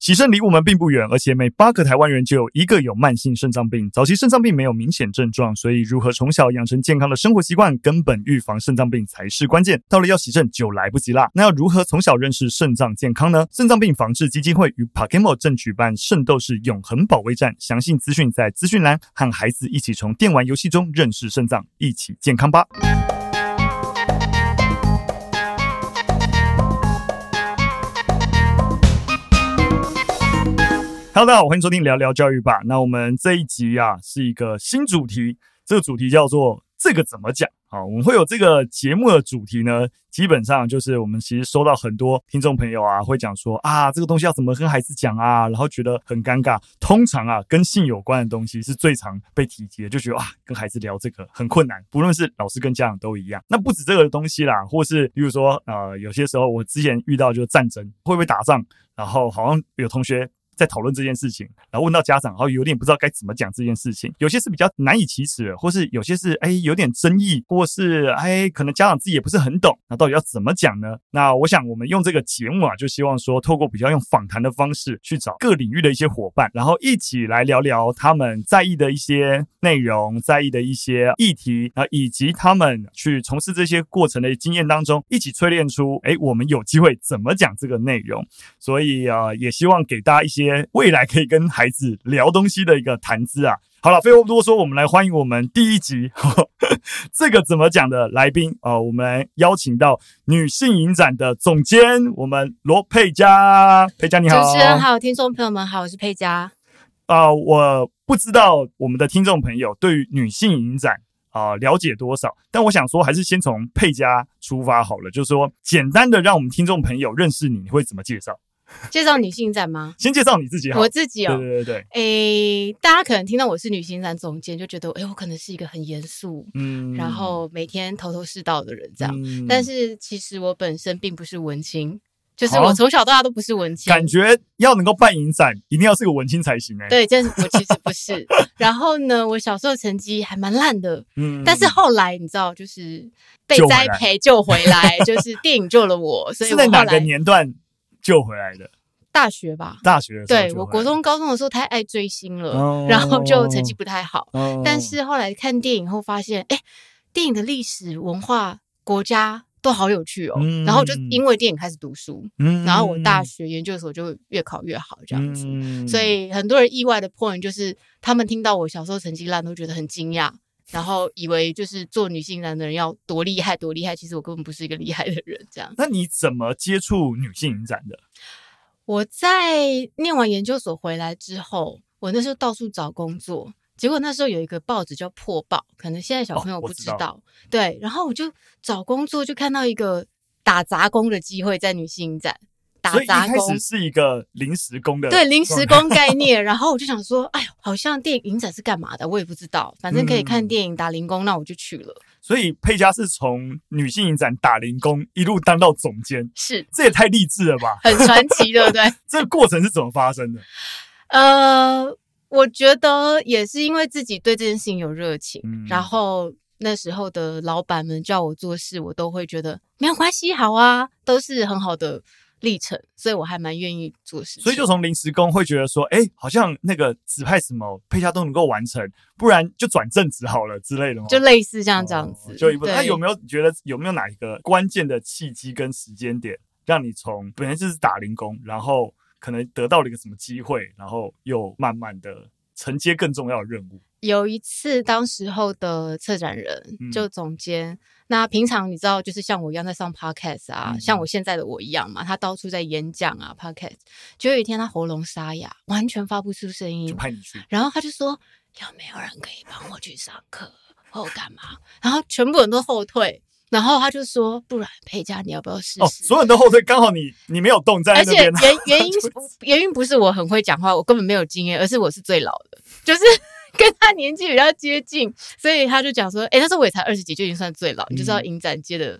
洗肾离我们并不远，而且每八个台湾人就有一个有慢性肾脏病。早期肾脏病没有明显症状，所以如何从小养成健康的生活习惯，根本预防肾脏病才是关键。到了要洗肾就来不及啦。那要如何从小认识肾脏健康呢？肾脏病防治基金会与 PAKEMO 正举办圣斗士永恒保卫战，详细资讯在资讯栏。和孩子一起从电玩游戏中认识肾脏，一起健康吧。Hello，大家好，欢迎收听聊聊教育吧。那我们这一集啊，是一个新主题，这个主题叫做“这个怎么讲”。好，我们会有这个节目的主题呢，基本上就是我们其实收到很多听众朋友啊，会讲说啊，这个东西要怎么跟孩子讲啊，然后觉得很尴尬。通常啊，跟性有关的东西是最常被提及的，就觉得啊，跟孩子聊这个很困难，不论是老师跟家长都一样。那不止这个东西啦，或是比如说呃，有些时候我之前遇到就是战争，会不会打仗，然后好像有同学。在讨论这件事情，然后问到家长，然后有点不知道该怎么讲这件事情。有些是比较难以启齿，或是有些是哎有点争议，或是哎可能家长自己也不是很懂。那到底要怎么讲呢？那我想我们用这个节目啊，就希望说透过比较用访谈的方式去找各领域的一些伙伴，然后一起来聊聊他们在意的一些内容，在意的一些议题啊，以及他们去从事这些过程的经验当中，一起淬炼出哎我们有机会怎么讲这个内容。所以啊，也希望给大家一些。未来可以跟孩子聊东西的一个谈资啊！好了，废话不多说，我们来欢迎我们第一集呵呵 这个怎么讲的来宾啊、呃！我们来邀请到女性影展的总监，我们罗佩佳。佩佳你好，主持人好，听众朋友们好，我是佩佳。啊、呃，我不知道我们的听众朋友对于女性影展啊、呃、了解多少，但我想说，还是先从佩佳出发好了，就是说简单的让我们听众朋友认识你，你会怎么介绍？介绍女性影展吗？先介绍你自己好。我自己哦，对对对对。诶，大家可能听到我是女性影展总监，就觉得诶，我可能是一个很严肃，嗯，然后每天头头是道的人这样。嗯、但是其实我本身并不是文青，就是我从小到大都不是文青。感觉要能够办影展，一定要是个文青才行诶。对，但是我其实不是。然后呢，我小时候成绩还蛮烂的，嗯，但是后来你知道，就是被栽培救回来，就是电影救了我，所以我后来是在哪个年段？救回来的大学吧，大学对，我国中、高中的时候太爱追星了，哦、然后就成绩不太好。哦、但是后来看电影后发现，哎，电影的历史文化、国家都好有趣哦。嗯、然后就因为电影开始读书，嗯、然后我大学研究所就越考越好这样子。嗯、所以很多人意外的 point 就是，他们听到我小时候成绩烂，都觉得很惊讶。然后以为就是做女性影的人要多厉害多厉害，其实我根本不是一个厉害的人。这样，那你怎么接触女性影展的？我在念完研究所回来之后，我那时候到处找工作，结果那时候有一个报纸叫《破报》，可能现在小朋友不知道。哦，知道。对，然后我就找工作，就看到一个打杂工的机会在女性影展。打杂工，所以一开始是一个临时工的，对，临时工概念。然后我就想说，哎呦，好像电影展是干嘛的？我也不知道，反正可以看电影打零工，那我就去了。所以佩佳是从女性影展打零工一路当到总监，是，这也太励志了吧？很传奇，对不对？这个过程是怎么发生的？呃，我觉得也是因为自己对这件事情有热情，嗯、然后那时候的老板们叫我做事，我都会觉得没有关系，好啊，都是很好的。历程，所以我还蛮愿意做事。所以就从临时工会觉得说，哎、欸，好像那个指派什么配下都能够完成，不然就转正职好了之类的吗？就类似像这样子。哦、就一部分。那有没有觉得有没有哪一个关键的契机跟时间点，让你从本来就是打零工，然后可能得到了一个什么机会，然后又慢慢的承接更重要的任务？有一次，当时候的策展人就总监，嗯、那平常你知道，就是像我一样在上 podcast 啊，嗯、像我现在的我一样嘛，他到处在演讲啊 podcast。就有一天他喉咙沙哑，完全发不出声音，就派你去。然后他就说：“有没有人可以帮我去上课或干嘛？”然后全部人都后退。然后他就说：“不然佩佳，你要不要试试？”哦，所有人都后退，刚好你你没有动在那边。而且原原 因原因不是我很会讲话，我根本没有经验，而是我是最老的，就是。跟他年纪比较接近，所以他就讲说：“哎、欸，那时候我也才二十几，就已经算最老。嗯、你就知道影展界的，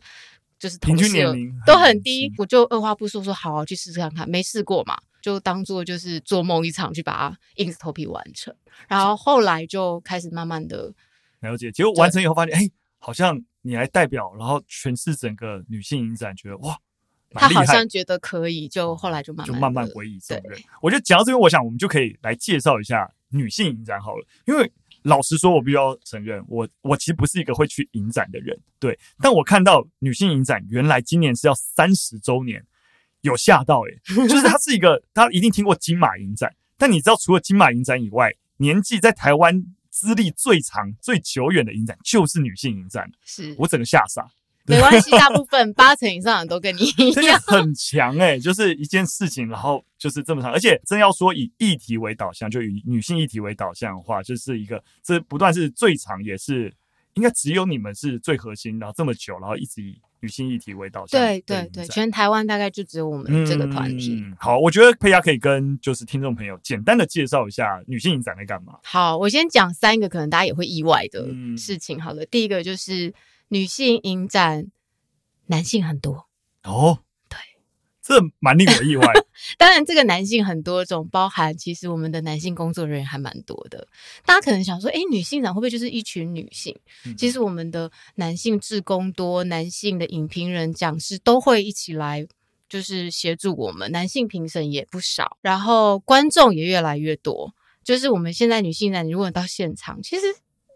就是平均年龄都很低。嗯”我就二话不说说：“好、啊，去试试看看。”没试过嘛，就当做就是做梦一场，去把它硬着头皮完成。然后后来就开始慢慢的了解，结果完成以后发现，哎、欸，好像你来代表，然后诠释整个女性影展，觉得哇，他好像觉得可以，就后来就慢慢就慢慢委以重任。我觉得讲到这边，我想我们就可以来介绍一下女性影展好了。因为老实说，我必须要承认，我我其实不是一个会去影展的人，对。但我看到女性影展原来今年是要三十周年，有吓到诶、欸、就是它是一个，大家一定听过金马影展，但你知道除了金马影展以外，年纪在台湾资历最长、最久远的影展就是女性影展，是。我整个吓傻。没关系，大部分八成以上的都跟你一样，很强哎、欸，就是一件事情，然后就是这么长，而且真要说以议题为导向，就以女性议题为导向的话，就是一个这不断是最长，也是应该只有你们是最核心，然后这么久，然后一直以女性议题为导向。对对对，全台湾大概就只有我们这个团体。嗯、好，我觉得佩雅可以跟就是听众朋友简单的介绍一下女性影展在干嘛。好，我先讲三个可能大家也会意外的事情。好了，第一个就是。女性影展，男性很多哦，对，这蛮令我意外。当然，这个男性很多种，包含其实我们的男性工作人员还蛮多的。大家可能想说，诶，女性展会不会就是一群女性？嗯、其实我们的男性志工多，男性的影评人、讲师都会一起来，就是协助我们。男性评审也不少，然后观众也越来越多。就是我们现在女性展，如果到现场，其实。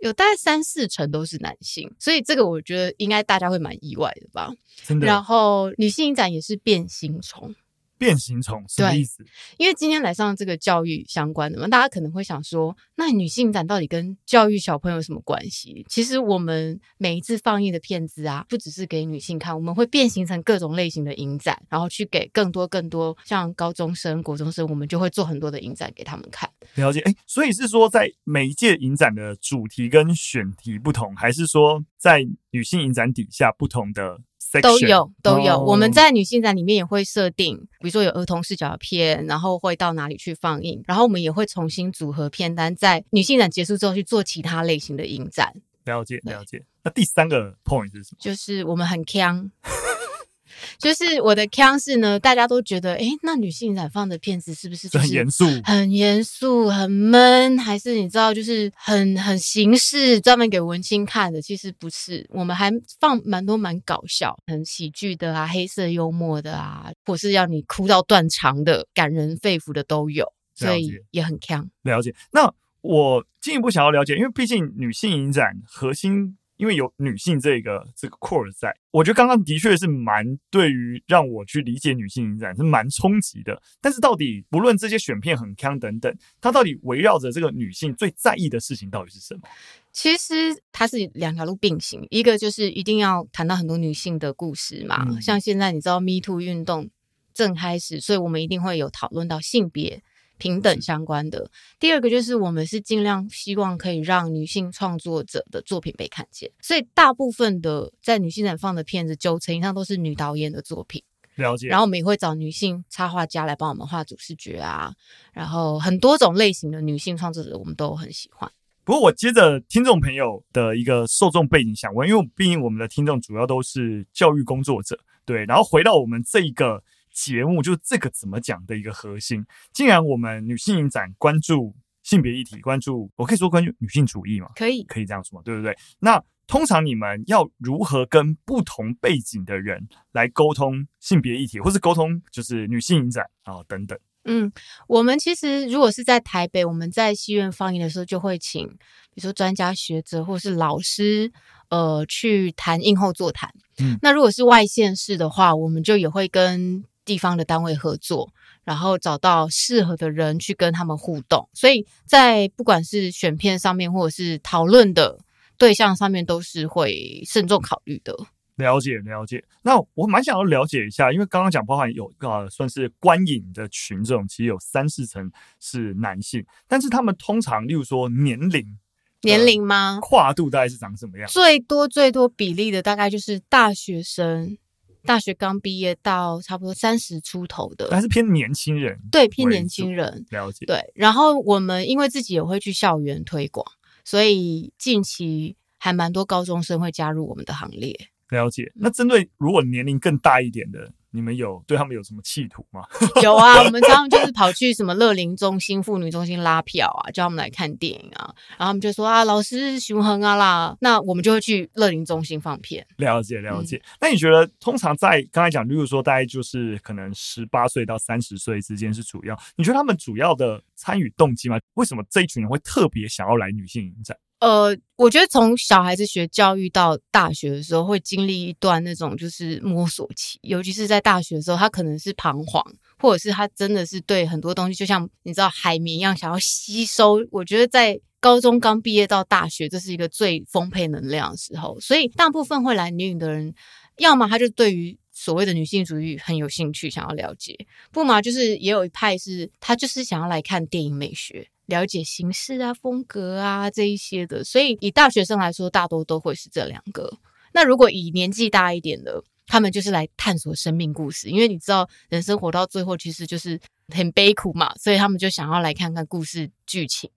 有大概三四成都是男性，所以这个我觉得应该大家会蛮意外的吧。真的。然后女性影展也是变形虫。变形虫什么意思？因为今天来上这个教育相关的嘛，大家可能会想说，那女性展到底跟教育小朋友有什么关系？其实我们每一次放映的片子啊，不只是给女性看，我们会变形成各种类型的影展，然后去给更多更多像高中生、国中生，我们就会做很多的影展给他们看。了解，哎，所以是说在每一届影展的主题跟选题不同，还是说在女性影展底下不同的？都有都有，我们在女性展里面也会设定，比如说有儿童视角的片，然后会到哪里去放映，然后我们也会重新组合片单，在女性展结束之后去做其他类型的影展。了解了解。那第三个 point 是什么？就是我们很锵。就是我的腔是呢，大家都觉得，哎，那女性展放的片子是不是很严肃、很严肃、很闷，还是你知道，就是很很形式，专门给文青看的？其实不是，我们还放蛮多蛮搞笑、很喜剧的啊，黑色幽默的啊，或是要你哭到断肠的、感人肺腑的都有，所以也很腔。了解。那我进一步想要了解，因为毕竟女性影展核心。因为有女性这个这个 core 在，我觉得刚刚的确是蛮对于让我去理解女性影展是蛮冲击的。但是到底不论这些选片很锵等等，它到底围绕着这个女性最在意的事情到底是什么？其实它是两条路并行，一个就是一定要谈到很多女性的故事嘛，嗯、像现在你知道 Me Too 运动正开始，所以我们一定会有讨论到性别。平等相关的。第二个就是我们是尽量希望可以让女性创作者的作品被看见，所以大部分的在女性展放的片子，九成以上都是女导演的作品。了解。然后我们也会找女性插画家来帮我们画主视觉啊，然后很多种类型的女性创作者，我们都很喜欢。不过我接着听众朋友的一个受众背景想问，因为毕竟我们的听众主要都是教育工作者，对，然后回到我们这一个。节目就是这个怎么讲的一个核心。既然我们女性影展关注性别议题，关注我可以说关注女性主义嘛？可以，可以这样说嘛？对不对？那通常你们要如何跟不同背景的人来沟通性别议题，或是沟通就是女性影展啊等等？嗯，我们其实如果是在台北，我们在戏院放映的时候，就会请比如说专家学者或是老师，呃，去谈映后座谈。嗯，那如果是外县市的话，我们就也会跟。地方的单位合作，然后找到适合的人去跟他们互动，所以在不管是选片上面，或者是讨论的对象上面，都是会慎重考虑的。了解了解，那我蛮想要了解一下，因为刚刚讲包含有呃算是观影的群众，其实有三四成是男性，但是他们通常，例如说年龄，年龄吗？跨度大概是长什么样？最多最多比例的大概就是大学生。大学刚毕业到差不多三十出头的，还是偏年轻人？对，偏年轻人。了解。对，然后我们因为自己也会去校园推广，所以近期还蛮多高中生会加入我们的行列。了解。那针对如果年龄更大一点的你们有对他们有什么企图吗？有啊，我们常常就是跑去什么乐龄中心、妇女中心拉票啊，叫他们来看电影啊，然后他们就说啊，老师熊恒啊啦，那我们就会去乐龄中心放片。了解了解。嗯、那你觉得通常在刚才讲，例如说大概就是可能十八岁到三十岁之间是主要，你觉得他们主要的参与动机吗？为什么这一群人会特别想要来女性影展？呃，我觉得从小孩子学教育到大学的时候，会经历一段那种就是摸索期，尤其是在大学的时候，他可能是彷徨，或者是他真的是对很多东西，就像你知道海绵一样，想要吸收。我觉得在高中刚毕业到大学，这是一个最丰沛能量的时候，所以大部分会来女影的人，要么他就对于所谓的女性主义很有兴趣，想要了解；不嘛，就是也有一派是他就是想要来看电影美学。了解形式啊、风格啊这一些的，所以以大学生来说，大多都会是这两个。那如果以年纪大一点的，他们就是来探索生命故事，因为你知道，人生活到最后其实就是很悲苦嘛，所以他们就想要来看看故事剧情。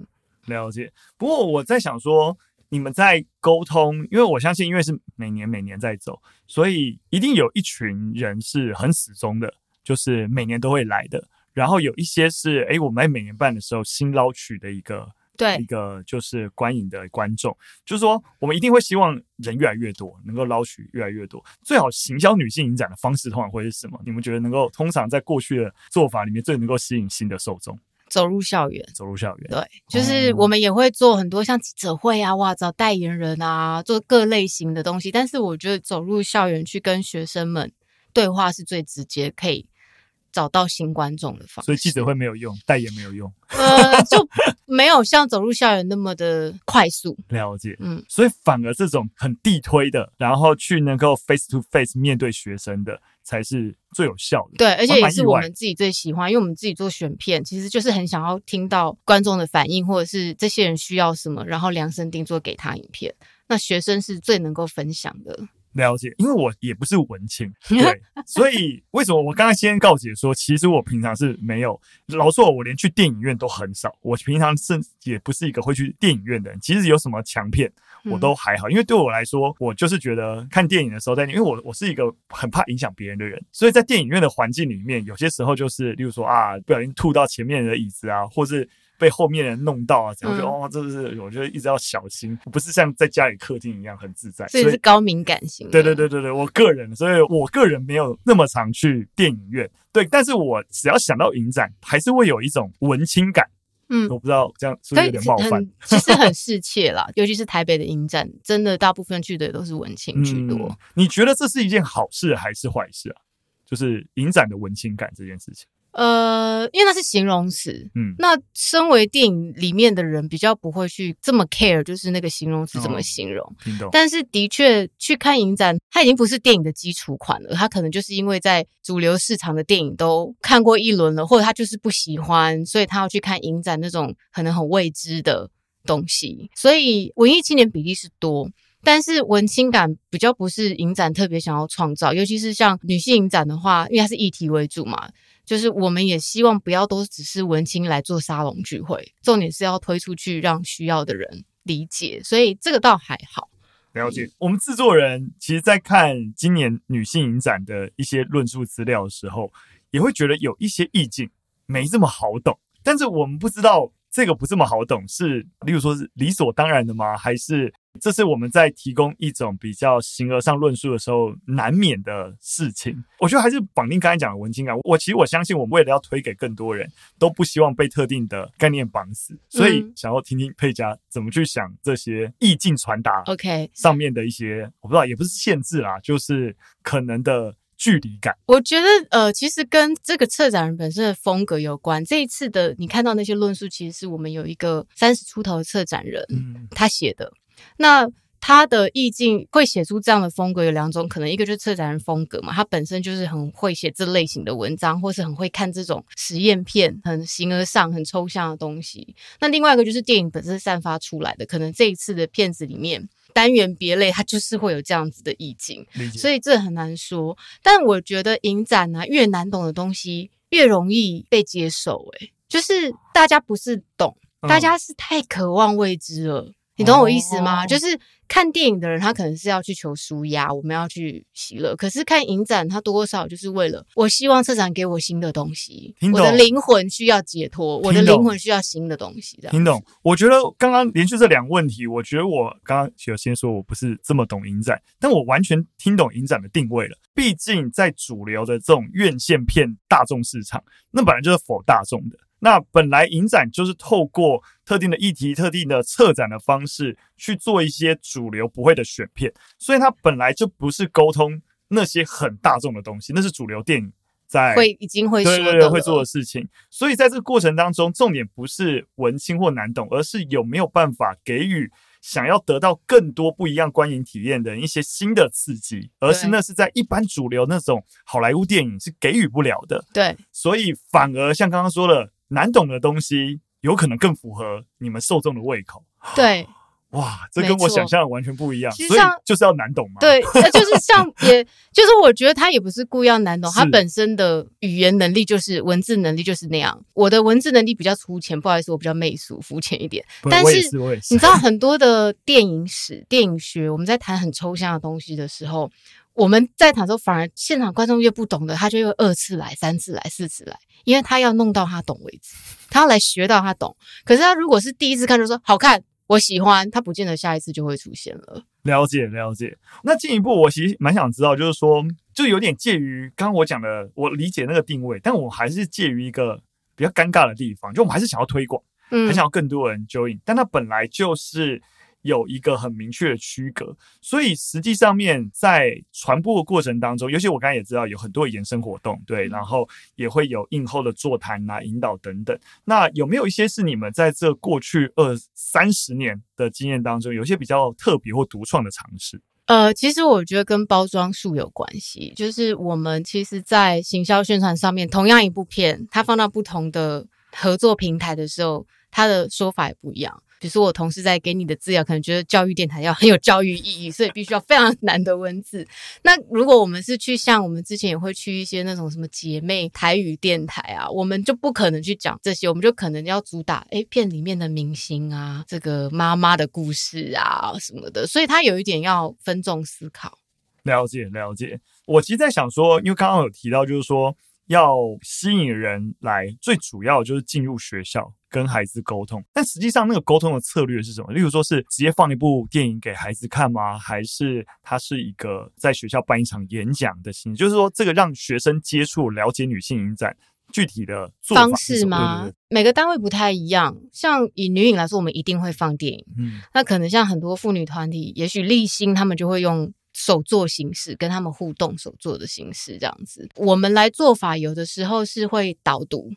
了解。不过我在想说，你们在沟通，因为我相信，因为是每年每年在走，所以一定有一群人是很始终的，就是每年都会来的。然后有一些是，哎，我们在每年办的时候新捞取的一个，对，一个就是观影的观众，就是说我们一定会希望人越来越多，能够捞取越来越多。最好行销女性影展的方式通常会是什么？你们觉得能够通常在过去的做法里面最能够吸引新的受众？走入校园，走入校园，对，就是我们也会做很多像记者会啊，哇，找代言人啊，做各类型的东西。但是我觉得走入校园去跟学生们对话是最直接，可以。找到新观众的方式，所以记者会没有用，代言没有用，呃，就没有像走入校园那么的快速。了解，嗯，所以反而这种很地推的，然后去能够 face to face 面对学生的，才是最有效的。对，而且也是我们自己最喜欢，因为我们自己做选片，其实就是很想要听到观众的反应，或者是这些人需要什么，然后量身定做给他影片。那学生是最能够分享的。了解，因为我也不是文青，对，所以为什么我刚刚先告解说，其实我平常是没有，老实说，我连去电影院都很少。我平常甚至也不是一个会去电影院的人。其实有什么强片，我都还好，因为对我来说，我就是觉得看电影的时候在，因为我我是一个很怕影响别人的人，所以在电影院的环境里面，有些时候就是，例如说啊，不小心吐到前面的椅子啊，或是。被后面人弄到啊！这样就哦，这是我觉得一直要小心，不是像在家里客厅一样很自在。所以是高敏感型。对对对对对，我个人，所以我个人没有那么常去电影院。对，但是我只要想到影展，还是会有一种文青感。嗯，我不知道这样是不是有点冒犯？其实很世切啦，尤其是台北的影展，真的大部分去的都是文青居多。嗯，你觉得这是一件好事还是坏事啊？就是影展的文青感这件事情。呃，因为那是形容词，嗯，那身为电影里面的人，比较不会去这么 care，就是那个形容词怎么形容。听懂。但是的确去看影展，它已经不是电影的基础款了，它可能就是因为在主流市场的电影都看过一轮了，或者他就是不喜欢，所以他要去看影展那种可能很未知的东西。所以文艺青年比例是多，但是文青感比较不是影展特别想要创造，尤其是像女性影展的话，因为它是议题为主嘛。就是我们也希望不要都只是文青来做沙龙聚会，重点是要推出去让需要的人理解，所以这个倒还好。了解。我们制作人其实，在看今年女性影展的一些论述资料的时候，也会觉得有一些意境没这么好懂，但是我们不知道这个不这么好懂是，例如说是理所当然的吗？还是？这是我们在提供一种比较形而上论述的时候难免的事情。我觉得还是绑定刚才讲的文青感。我其实我相信，我们为了要推给更多人，都不希望被特定的概念绑死。所以想要听听佩佳怎么去想这些意境传达。OK，上面的一些我不知道，也不是限制啦，就是可能的距离感。我觉得呃，其实跟这个策展人本身的风格有关。这一次的你看到那些论述，其实是我们有一个三十出头的策展人，嗯，他写的。那他的意境会写出这样的风格有两种可能，一个就是策展人风格嘛，他本身就是很会写这类型的文章，或是很会看这种实验片，很形而上、很抽象的东西。那另外一个就是电影本身散发出来的，可能这一次的片子里面单元别类，它就是会有这样子的意境，所以这很难说。但我觉得影展啊，越难懂的东西越容易被接受，诶，就是大家不是懂，大家是太渴望未知了。你懂我意思吗？哦、就是看电影的人，他可能是要去求舒压，我们要去喜乐。可是看影展，他多多少少就是为了我希望策展给我新的东西，我的灵魂需要解脱，我的灵魂需要新的东西。听懂？我觉得刚刚连续这两个问题，我觉得我刚刚有先说我不是这么懂影展，但我完全听懂影展的定位了。毕竟在主流的这种院线片大众市场，那本来就是 for 大众的。那本来影展就是透过特定的议题、特定的策展的方式去做一些主流不会的选片，所以它本来就不是沟通那些很大众的东西，那是主流电影在会已经会对对对会做的事情。所以在这个过程当中，重点不是文青或难懂，而是有没有办法给予。想要得到更多不一样观影体验的一些新的刺激，而是那是在一般主流那种好莱坞电影是给予不了的。对，所以反而像刚刚说的，难懂的东西有可能更符合你们受众的胃口。对。哇，这跟我想象的完全不一样，所以就是要难懂嘛。对，那就是像，也就是我觉得他也不是故意要难懂，他本身的语言能力就是文字能力就是那样。我的文字能力比较粗浅，不好意思，我比较媚俗肤浅一点。但是你知道很多的电影史、电影学，我们在谈很抽象的东西的时候，我们在场的时候，反而现场观众越不懂的，他就会二次来、三次来、四次来，因为他要弄到他懂为止，他要来学到他懂。可是他如果是第一次看就说好看。我喜欢他，不见得下一次就会出现了。了解了解。那进一步，我其实蛮想知道，就是说，就有点介于刚刚我讲的，我理解那个定位，但我还是介于一个比较尴尬的地方，就我们还是想要推广，嗯，很想要更多人 join，但他本来就是。有一个很明确的区隔，所以实际上面在传播的过程当中，尤其我刚才也知道有很多的延伸活动，对，然后也会有映后的座谈啊、引导等等。那有没有一些是你们在这过去二三十年的经验当中，有一些比较特别或独创的尝试？呃，其实我觉得跟包装术有关系，就是我们其实，在行销宣传上面，同样一部片，它放到不同的合作平台的时候，它的说法也不一样。比如说，我同事在给你的资料，可能觉得教育电台要 很有教育意义，所以必须要非常难的文字。那如果我们是去像我们之前也会去一些那种什么姐妹台语电台啊，我们就不可能去讲这些，我们就可能要主打诶片里面的明星啊，这个妈妈的故事啊什么的，所以他有一点要分众思考。了解了解，我其实在想说，因为刚刚有提到，就是说要吸引人来，最主要就是进入学校。跟孩子沟通，但实际上那个沟通的策略是什么？例如说是直接放一部电影给孩子看吗？还是它是一个在学校办一场演讲的形式？就是说，这个让学生接触、了解女性影展具体的方式吗？对对对。每个单位不太一样。像以女影来说，我们一定会放电影。嗯，那可能像很多妇女团体，也许立新他们就会用手作形式跟他们互动，手作的形式这样子。我们来做法，有的时候是会导读。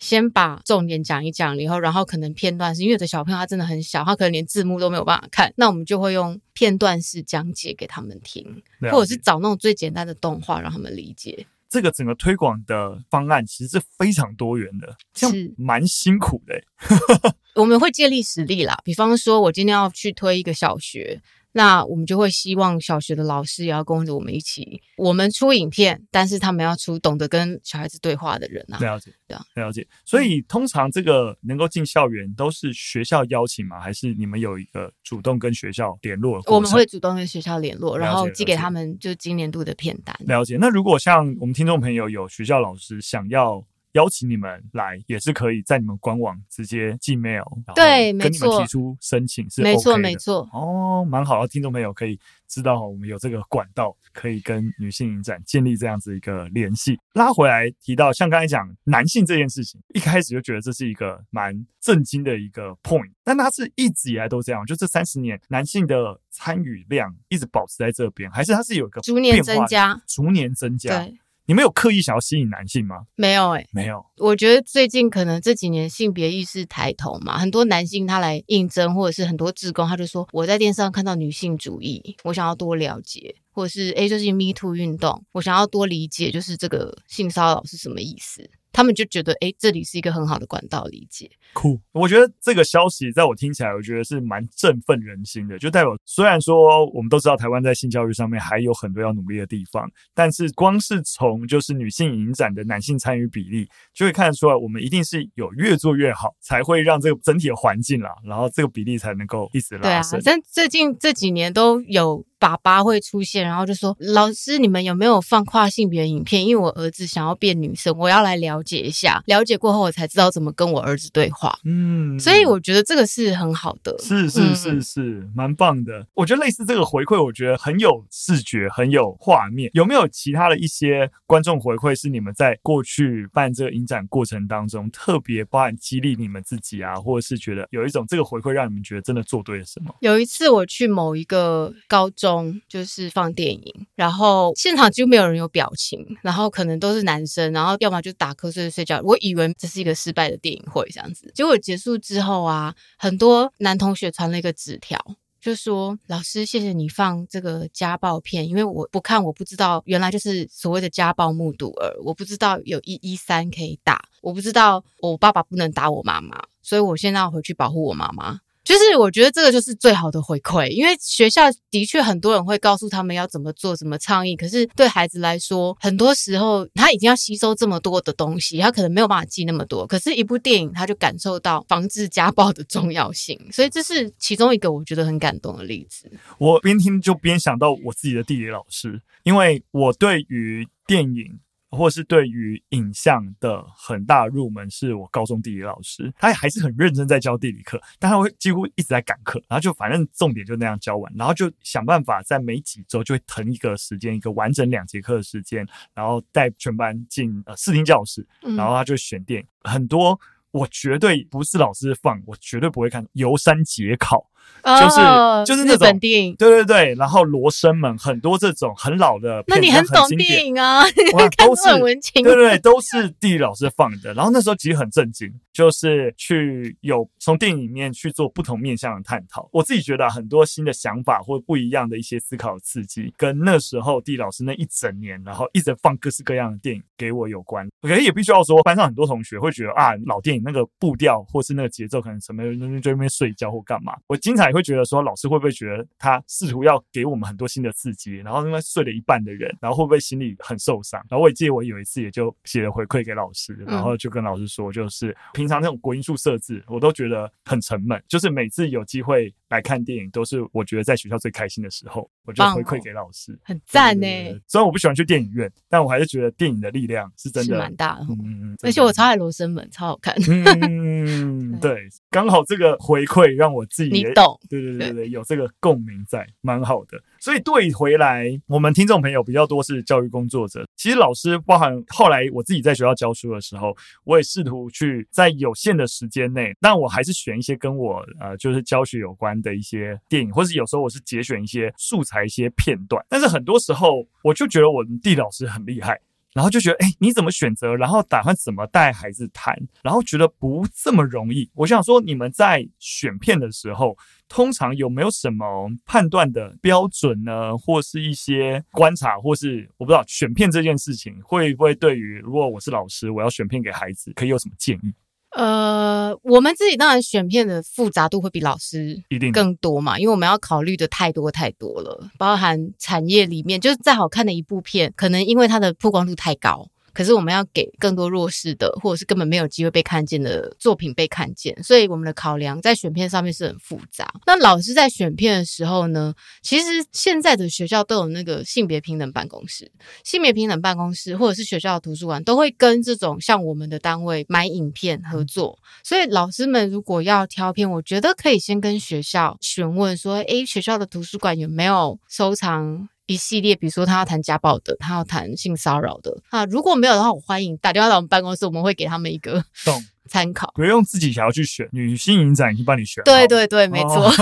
先把重点讲一讲以后，然后可能片段是因为有的小朋友他真的很小，他可能连字幕都没有办法看，那我们就会用片段式讲解给他们听，或者是找那种最简单的动画让他们理解。这个整个推广的方案其实是非常多元的，是蛮辛苦的。我们会借力使力啦，比方说我今天要去推一个小学。那我们就会希望小学的老师也要跟着我们一起，我们出影片，但是他们要出懂得跟小孩子对话的人啊。了解，对啊，了解。所以通常这个能够进校园都是学校邀请吗？还是你们有一个主动跟学校联络？我们会主动跟学校联络，然后寄给他们就今年度的片单。了解。那如果像我们听众朋友有学校老师想要。邀请你们来也是可以在你们官网直接寄 mail，对，跟你们提出申请是没错没错哦，蛮好的，听众朋友可以知道我们有这个管道可以跟女性影展建立这样子一个联系。拉回来提到像刚才讲男性这件事情，一开始就觉得这是一个蛮震惊的一个 point，但他是一直以来都这样，就这三十年男性的参与量一直保持在这边，还是他是有一个逐年增加，逐年增加？对。你们有刻意想要吸引男性吗？没有哎、欸，没有。我觉得最近可能这几年性别意识抬头嘛，很多男性他来应征，或者是很多志工，他就说我在电视上看到女性主义，我想要多了解，或者是诶，最近 Me Too 运动，我想要多理解，就是这个性骚扰是什么意思。他们就觉得，哎，这里是一个很好的管道，理解。酷，我觉得这个消息在我听起来，我觉得是蛮振奋人心的。就代表，虽然说我们都知道台湾在性教育上面还有很多要努力的地方，但是光是从就是女性影展的男性参与比例，就会看得出来，我们一定是有越做越好，才会让这个整体的环境啦，然后这个比例才能够一直拉升。对啊，但最近这几年都有。爸爸会出现，然后就说：“老师，你们有没有放跨性别的影片？因为我儿子想要变女生，我要来了解一下。了解过后，我才知道怎么跟我儿子对话。嗯，所以我觉得这个是很好的，是是是是，蛮棒的。我觉得类似这个回馈，我觉得很有视觉，很有画面。有没有其他的一些观众回馈，是你们在过去办这个影展过程当中特别包含激励你们自己啊，或者是觉得有一种这个回馈让你们觉得真的做对了什么？有一次我去某一个高中。中就是放电影，然后现场几乎没有人有表情，然后可能都是男生，然后要么就打瞌睡睡觉。我以为这是一个失败的电影会这样子，结果结束之后啊，很多男同学传了一个纸条，就说：“老师，谢谢你放这个家暴片，因为我不看，我不知道原来就是所谓的家暴目睹儿，我不知道有一一三可以打，我不知道我爸爸不能打我妈妈，所以我现在要回去保护我妈妈。”就是我觉得这个就是最好的回馈，因为学校的确很多人会告诉他们要怎么做、怎么倡议，可是对孩子来说，很多时候他已经要吸收这么多的东西，他可能没有办法记那么多。可是，一部电影他就感受到防治家暴的重要性，所以这是其中一个我觉得很感动的例子。我边听就边想到我自己的地理老师，因为我对于电影。或是对于影像的很大入门，是我高中地理老师，他还是很认真在教地理课，但他会几乎一直在赶课，然后就反正重点就那样教完，然后就想办法在每几周就会腾一个时间，一个完整两节课的时间，然后带全班进呃视听教室，然后他就选电影，嗯、很多我绝对不是老师放，我绝对不会看《游山解考》。就是、哦、就是那种电影，对对对，然后罗生门很多这种很老的，那你很懂电影啊？哇，都是很文情，对对对，都是地理老师放的。然后那时候其实很震惊，就是去有从电影里面去做不同面向的探讨。我自己觉得很多新的想法或不一样的一些思考刺激，跟那时候地理老师那一整年，然后一直放各式各样的电影给我有关。可是也必须要说，班上很多同学会觉得啊，老电影那个步调或是那个节奏，可能什么人就在那边睡觉或干嘛。我经常。也会觉得说，老师会不会觉得他试图要给我们很多新的刺激，然后因为睡了一半的人，然后会不会心里很受伤？然后我也记得我有一次也就写了回馈给老师，然后就跟老师说，就是平常那种国音数设置，我都觉得很沉闷，就是每次有机会来看电影，都是我觉得在学校最开心的时候，我就回馈给老师，很赞呢。虽然我不喜欢去电影院，但我还是觉得电影的力量是真的蛮大的。嗯嗯，而且我超爱罗生门，超好看。嗯，对，刚好这个回馈让我自己你懂。对对对对，有这个共鸣在，蛮好的。所以对回来，我们听众朋友比较多是教育工作者。其实老师，包含后来我自己在学校教书的时候，我也试图去在有限的时间内，但我还是选一些跟我呃就是教学有关的一些电影，或是有时候我是节选一些素材、一些片段。但是很多时候，我就觉得我们地老师很厉害。然后就觉得，哎，你怎么选择？然后打算怎么带孩子谈？然后觉得不这么容易。我想说，你们在选片的时候，通常有没有什么判断的标准呢？或是一些观察，或是我不知道选片这件事情，会不会对于如果我是老师，我要选片给孩子，可以有什么建议？呃，我们自己当然选片的复杂度会比老师一定更多嘛，因为我们要考虑的太多太多了，包含产业里面，就是再好看的一部片，可能因为它的曝光度太高。可是我们要给更多弱势的，或者是根本没有机会被看见的作品被看见，所以我们的考量在选片上面是很复杂。那老师在选片的时候呢，其实现在的学校都有那个性别平等办公室，性别平等办公室或者是学校的图书馆都会跟这种像我们的单位买影片合作。所以老师们如果要挑片，我觉得可以先跟学校询问说，诶，学校的图书馆有没有收藏？一系列，比如说他要谈家暴的，他要谈性骚扰的啊，如果没有的话，我欢迎打电话到我们办公室，我们会给他们一个 参考。不用自己想要去选，女性影展已经帮你选。对对对，没错，哦、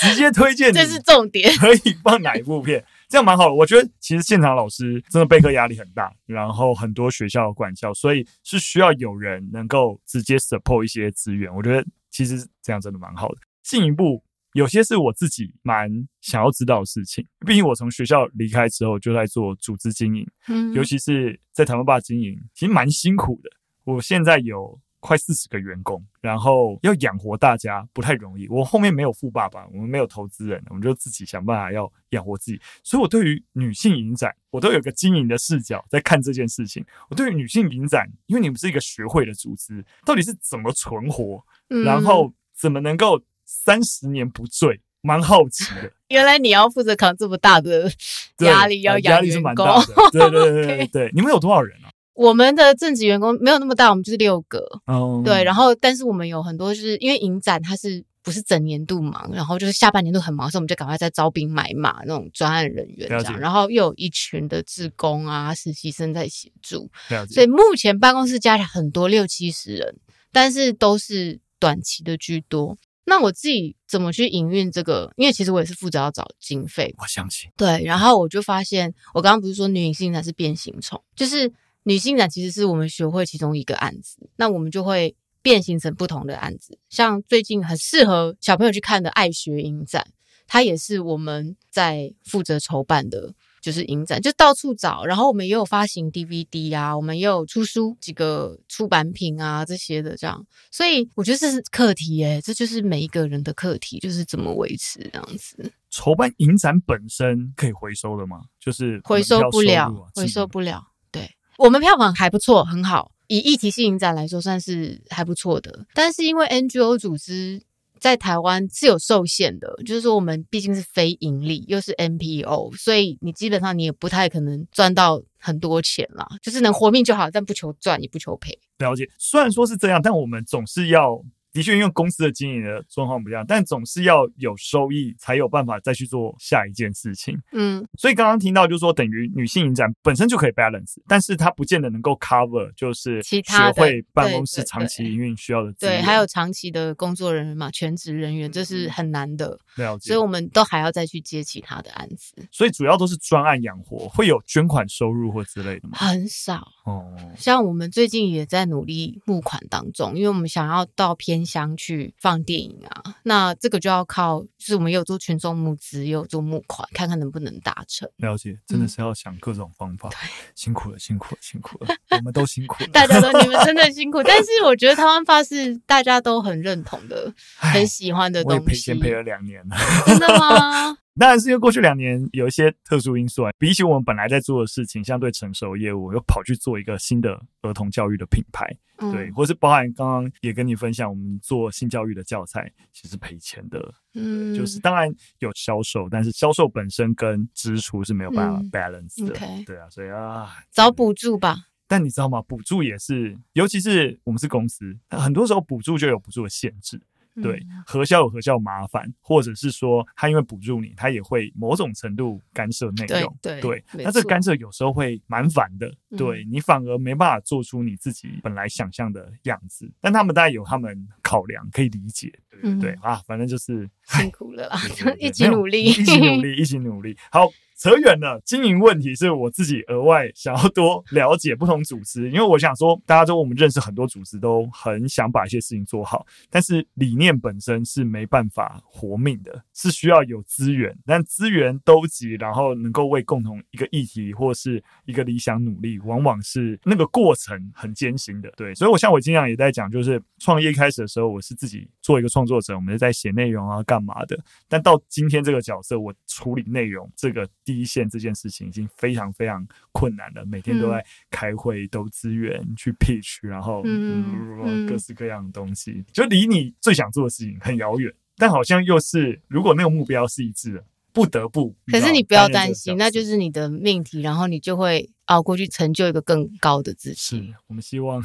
直接推荐，这是重点。可以放哪一部片？这样蛮好的。我觉得其实现场老师真的备课压力很大，然后很多学校管教，所以是需要有人能够直接 support 一些资源。我觉得其实这样真的蛮好的。进一步。有些是我自己蛮想要知道的事情。毕竟我从学校离开之后就在做组织经营，嗯，尤其是在台湾爸经营，其实蛮辛苦的。我现在有。快四十个员工，然后要养活大家不太容易。我后面没有富爸爸，我们没有投资人，我们就自己想办法要养活自己。所以，我对于女性影展，我都有个经营的视角在看这件事情。我对于女性影展，因为你们是一个学会的组织，到底是怎么存活，然后怎么能够三十年不醉，蛮好奇的。原来你要负责扛这么大的压力，要压力是蛮大的。对对对对 你们有多少人啊？我们的正职员工没有那么大，我们就是六个。哦，对，然后但是我们有很多，就是因为影展它是不是整年度忙，然后就是下半年度很忙，所以我们就赶快在招兵买马那种专案人员这样，然后又有一群的志工啊、实习生在协助，所以目前办公室加起来很多六七十人，但是都是短期的居多。那我自己怎么去营运这个？因为其实我也是负责要找经费，我相信。对，然后我就发现，我刚刚不是说女影性展是变形虫，就是。女性展其实是我们学会其中一个案子，那我们就会变形成不同的案子。像最近很适合小朋友去看的爱学影展，它也是我们在负责筹办的，就是影展，就到处找。然后我们也有发行 DVD 啊，我们也有出书几个出版品啊这些的这样。所以我觉得这是课题耶、欸，这就是每一个人的课题，就是怎么维持这样子。筹办影展本身可以回收的吗？就是回收不了，回收不了。对我们票房还不错，很好。以议题性影展来说，算是还不错的。但是因为 NGO 组织在台湾是有受限的，就是说我们毕竟是非盈利，又是 NPO，所以你基本上你也不太可能赚到很多钱啦。就是能活命就好，但不求赚，也不求赔。了解，虽然说是这样，但我们总是要。的确，因为公司的经营的状况不一样，但总是要有收益才有办法再去做下一件事情。嗯，所以刚刚听到就是说，等于女性影展本身就可以 balance，但是它不见得能够 cover，就是其他学会办公室长期营运需要的资源。对，还有长期的工作人员嘛，全职人员，这是很难的。了解。所以我们都还要再去接其他的案子。所以主要都是专案养活，会有捐款收入或之类的吗？很少哦。像我们最近也在努力募款当中，因为我们想要到偏乡去放电影啊，那这个就要靠，就是我们也有做群众募资，也有做募款，看看能不能达成。了解，真的是要想各种方法。嗯、辛苦了，辛苦了，辛苦了，我们都辛苦了，大家都你们真的 辛苦。但是我觉得台湾发是大家都很认同的，很喜欢的东西。我也赔钱赔了两年了，真的吗？当然是因为过去两年有一些特殊因素啊，比起我们本来在做的事情相对成熟业务，又跑去做一个新的儿童教育的品牌，嗯、对，或是包含刚刚也跟你分享，我们做性教育的教材其实赔钱的，嗯，就是当然有销售，但是销售本身跟支出是没有办法 balance 的，嗯 okay、对啊，所以啊，找补助吧。但你知道吗？补助也是，尤其是我们是公司，很多时候补助就有补助的限制。对，核销有核销麻烦，或者是说他因为补助你，他也会某种程度干涉内容。对，对，对，那这个干涉有时候会蛮烦的。对，你反而没办法做出你自己本来想象的样子。但他们当然有他们考量，可以理解。对对啊，反正就是 辛苦了啦，一起努力，一起努力，一起努力。好。扯远了，经营问题是我自己额外想要多了解不同组织，因为我想说，大家都我们认识很多组织，都很想把一些事情做好，但是理念本身是没办法活命的，是需要有资源，但资源兜集，然后能够为共同一个议题或是一个理想努力，往往是那个过程很艰辛的。对，所以我像我经常也在讲，就是创业开始的时候，我是自己做一个创作者，我们是在写内容啊，干嘛的，但到今天这个角色，我处理内容这个。第一线这件事情已经非常非常困难了，每天都在开会、都资源、去 pitch，然后、嗯嗯、各式各样的东西，就离你最想做的事情很遥远。但好像又是，如果那个目标是一致的，不得不。可是你不要担心，那就是你的命题，然后你就会熬过去，成就一个更高的自己。是我们希望，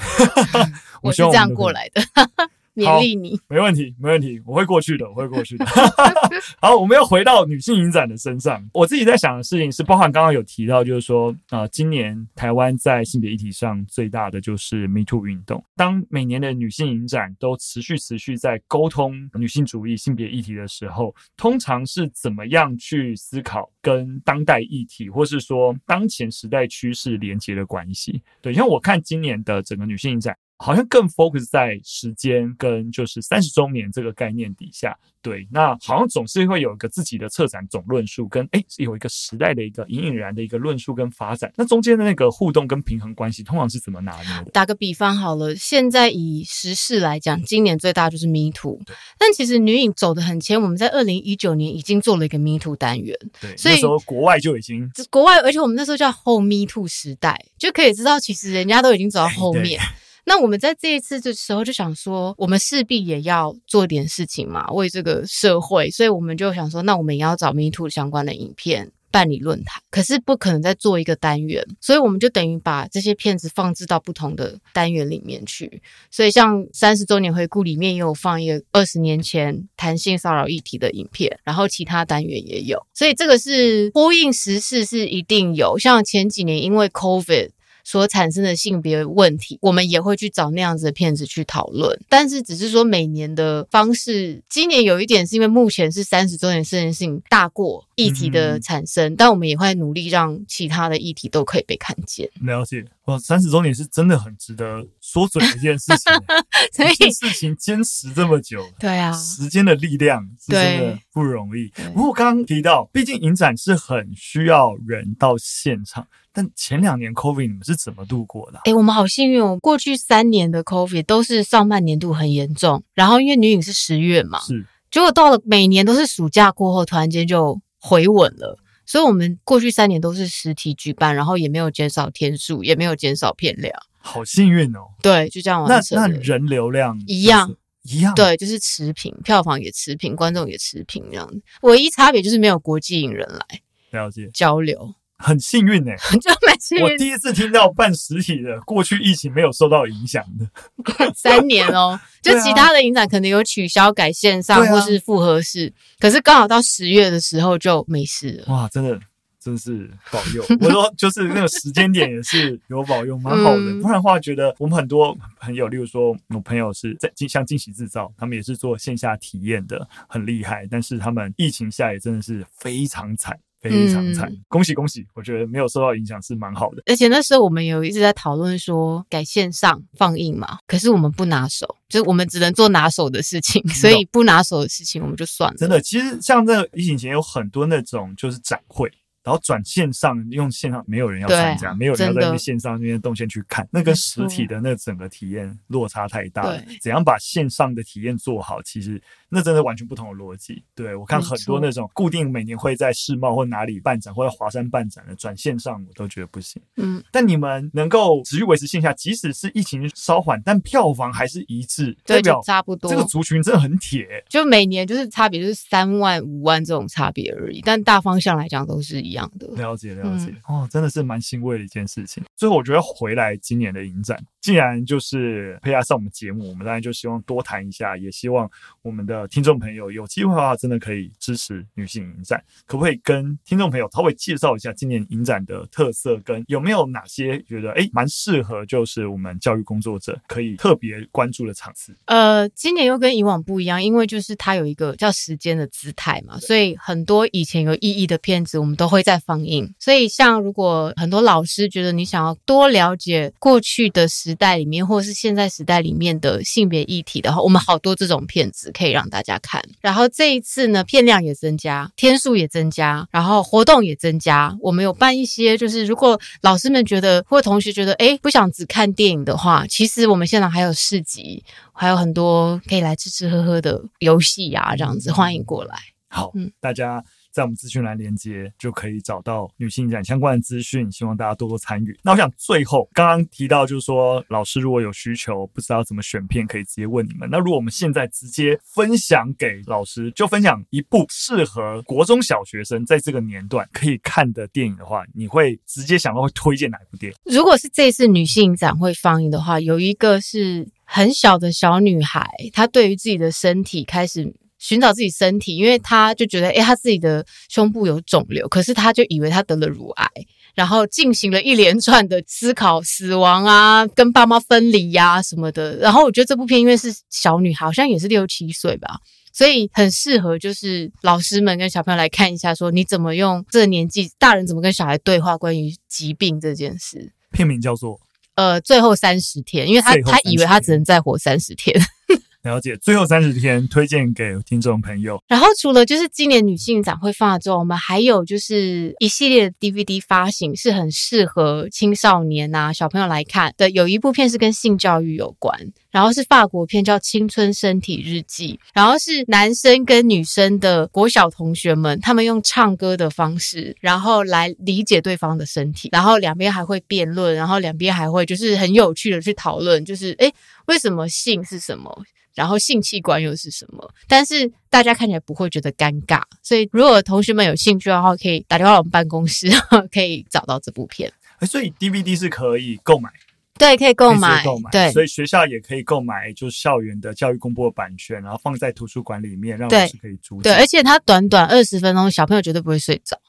我是这样过来的。勉励你，没问题，没问题，我会过去的，我会过去的。好，我们要回到女性影展的身上。我自己在想的事情是，包含刚刚有提到，就是说，啊、呃，今年台湾在性别议题上最大的就是 Me Too 运动。当每年的女性影展都持续持续在沟通女性主义、性别议题的时候，通常是怎么样去思考跟当代议题，或是说当前时代趋势连接的关系？对，因为我看今年的整个女性影展。好像更 focus 在时间跟就是三十周年这个概念底下。对，那好像总是会有一个自己的策展总论述，跟哎有一个时代的一个隐隐然的一个论述跟发展。那中间的那个互动跟平衡关系，通常是怎么拿捏的？打个比方好了，现在以时事来讲，今年最大就是 Me Too，但其实女影走得很前，我们在二零一九年已经做了一个 Me Too 单元，对，所以那时候国外就已经国外，而且我们那时候叫后 Me Too 时代，就可以知道其实人家都已经走到后面。那我们在这一次的时候就想说，我们势必也要做点事情嘛，为这个社会，所以我们就想说，那我们也要找 MeToo 相关的影片办理论坛。可是不可能再做一个单元，所以我们就等于把这些片子放置到不同的单元里面去。所以像三十周年回顾里面也有放一个二十年前弹性骚扰议题的影片，然后其他单元也有。所以这个是呼应时事，是一定有。像前几年因为 COVID。所产生的性别问题，我们也会去找那样子的片子去讨论。但是，只是说每年的方式，今年有一点是因为目前是三十周年，这件事情大过议题的产生，嗯、但我们也会努力让其他的议题都可以被看见。了解，哇，三十周年是真的很值得说嘴的一件事情。所以事情坚持这么久，对啊，时间的力量是真的不容易。不过刚刚提到，毕竟影展是很需要人到现场。但前两年 COVID 你们是怎么度过的？啊？哎，我们好幸运哦！过去三年的 COVID 都是上半年度很严重，然后因为女影是十月嘛，是，结果到了每年都是暑假过后，突然间就回稳了。所以我们过去三年都是实体举办，然后也没有减少天数，也没有减少片量，好幸运哦！对，就这样完成。那那人流量一样一样，对，就是持平，票房也持平，观众也持平这样子。唯一差别就是没有国际影人来了解交流。很幸运呢、欸，就蛮幸运。我第一次听到办实体的，过去疫情没有受到影响的 三年哦，就其他的影展可能有取消改线上或是复合式，啊、可是刚好到十月的时候就没事了。哇，真的真是保佑！我说就是那个时间点也是有保佑，蛮好的。嗯、不然的话，觉得我们很多朋友，例如说我朋友是在像惊喜制造，他们也是做线下体验的，很厉害。但是他们疫情下也真的是非常惨。非常惨，嗯、恭喜恭喜！我觉得没有受到影响是蛮好的。而且那时候我们有一直在讨论说改线上放映嘛，可是我们不拿手，就是我们只能做拿手的事情，所以不拿手的事情我们就算了。真的，其实像这个疫情前有很多那种就是展会。然后转线上，用线上没有人要参加，没有人要在那线上那边动线去看，那跟实体的那整个体验落差太大了。怎样把线上的体验做好，其实那真的完全不同的逻辑。对，我看很多那种固定每年会在世贸或哪里办展，或者华山办展的转线上，我都觉得不行。嗯，但你们能够持续维持线下，即使是疫情稍缓，但票房还是一致，代表差不多。这个族群真的很铁，就每年就是差别就是三万五万这种差别而已，但大方向来讲都是一。一样的了解了解、嗯、哦，真的是蛮欣慰的一件事情。最后，我觉得回来今年的影展，既然就是配合上我们节目，我们当然就希望多谈一下，也希望我们的听众朋友有机会的话，真的可以支持女性影展。可不可以跟听众朋友稍微介绍一下今年影展的特色，跟有没有哪些觉得哎蛮适合，就是我们教育工作者可以特别关注的场次？呃，今年又跟以往不一样，因为就是它有一个叫时间的姿态嘛，所以很多以前有意义的片子，我们都会。在放映，所以像如果很多老师觉得你想要多了解过去的时代里面，或者是现在时代里面的性别议题的话，我们好多这种片子可以让大家看。然后这一次呢，片量也增加，天数也增加，然后活动也增加。我们有办一些，就是如果老师们觉得或同学觉得，诶，不想只看电影的话，其实我们现场还有市集，还有很多可以来吃吃喝喝的游戏啊，这样子欢迎过来。好，嗯，大家。在我们资讯栏连接就可以找到女性展相关的资讯，希望大家多多参与。那我想最后刚刚提到，就是说老师如果有需求，不知道怎么选片，可以直接问你们。那如果我们现在直接分享给老师，就分享一部适合国中小学生在这个年段可以看的电影的话，你会直接想到会推荐哪一部电影？如果是这次女性展会放映的话，有一个是很小的小女孩，她对于自己的身体开始。寻找自己身体，因为他就觉得，诶，他自己的胸部有肿瘤，可是他就以为他得了乳癌，然后进行了一连串的思考，死亡啊，跟爸妈分离呀、啊、什么的。然后我觉得这部片因为是小女孩，好像也是六七岁吧，所以很适合就是老师们跟小朋友来看一下，说你怎么用这个年纪大人怎么跟小孩对话关于疾病这件事。片名叫做。呃，最后三十天，因为他他以为他只能再活三十天。了解，最后三十天推荐给听众朋友。然后除了就是今年女性展会放之后，我们还有就是一系列 DVD 发行，是很适合青少年啊小朋友来看的。有一部片是跟性教育有关，然后是法国片叫《青春身体日记》，然后是男生跟女生的国小同学们，他们用唱歌的方式，然后来理解对方的身体，然后两边还会辩论，然后两边还会就是很有趣的去讨论，就是诶，为什么性是什么？然后性器官又是什么？但是大家看起来不会觉得尴尬，所以如果同学们有兴趣的话，可以打电话到我们办公室，可以找到这部片。所以 DVD 是可以购买，对，可以购买，购买，对，所以学校也可以购买，就是校园的教育公布的版权，然后放在图书馆里面，让老师可以租。对，而且它短短二十分钟，小朋友绝对不会睡着。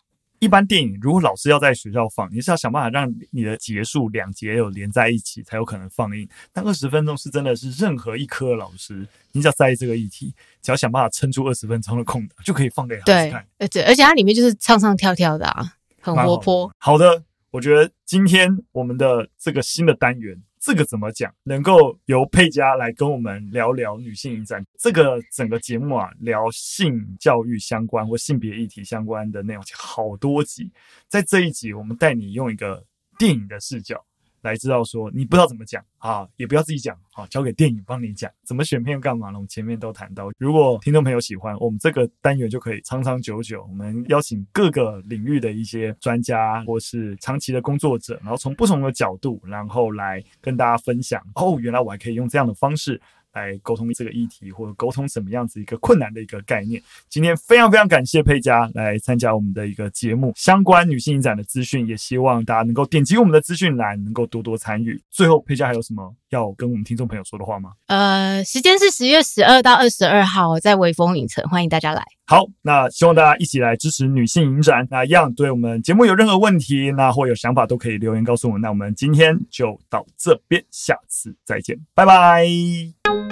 一般电影如果老师要在学校放，你是要想办法让你的结束两节有连在一起，才有可能放映。但二十分钟是真的是任何一科老师，你只要在意这个议题，只要想办法撑出二十分钟的空档，就可以放给孩子看。对，对，而且它里面就是唱唱跳跳的啊，很活泼。好的，我觉得今天我们的这个新的单元。这个怎么讲？能够由佩佳来跟我们聊聊女性影展这个整个节目啊，聊性教育相关或性别议题相关的内容，好多集。在这一集，我们带你用一个电影的视角。来知道说你不知道怎么讲啊，也不要自己讲啊，交给电影帮你讲怎么选片干嘛呢？我们前面都谈到，如果听众朋友喜欢，我们这个单元就可以长长久久。我们邀请各个领域的一些专家或是长期的工作者，然后从不同的角度，然后来跟大家分享。哦，原来我还可以用这样的方式。来沟通这个议题，或者沟通什么样子一个困难的一个概念。今天非常非常感谢佩佳来参加我们的一个节目，相关女性影展的资讯，也希望大家能够点击我们的资讯栏，能够多多参与。最后，佩佳还有什么要跟我们听众朋友说的话吗？呃，时间是十月十二到二十二号，在微风影城，欢迎大家来。好，那希望大家一起来支持女性影展。那一样，对我们节目有任何问题，那或有想法都可以留言告诉我们。那我们今天就到这边，下次再见，拜拜。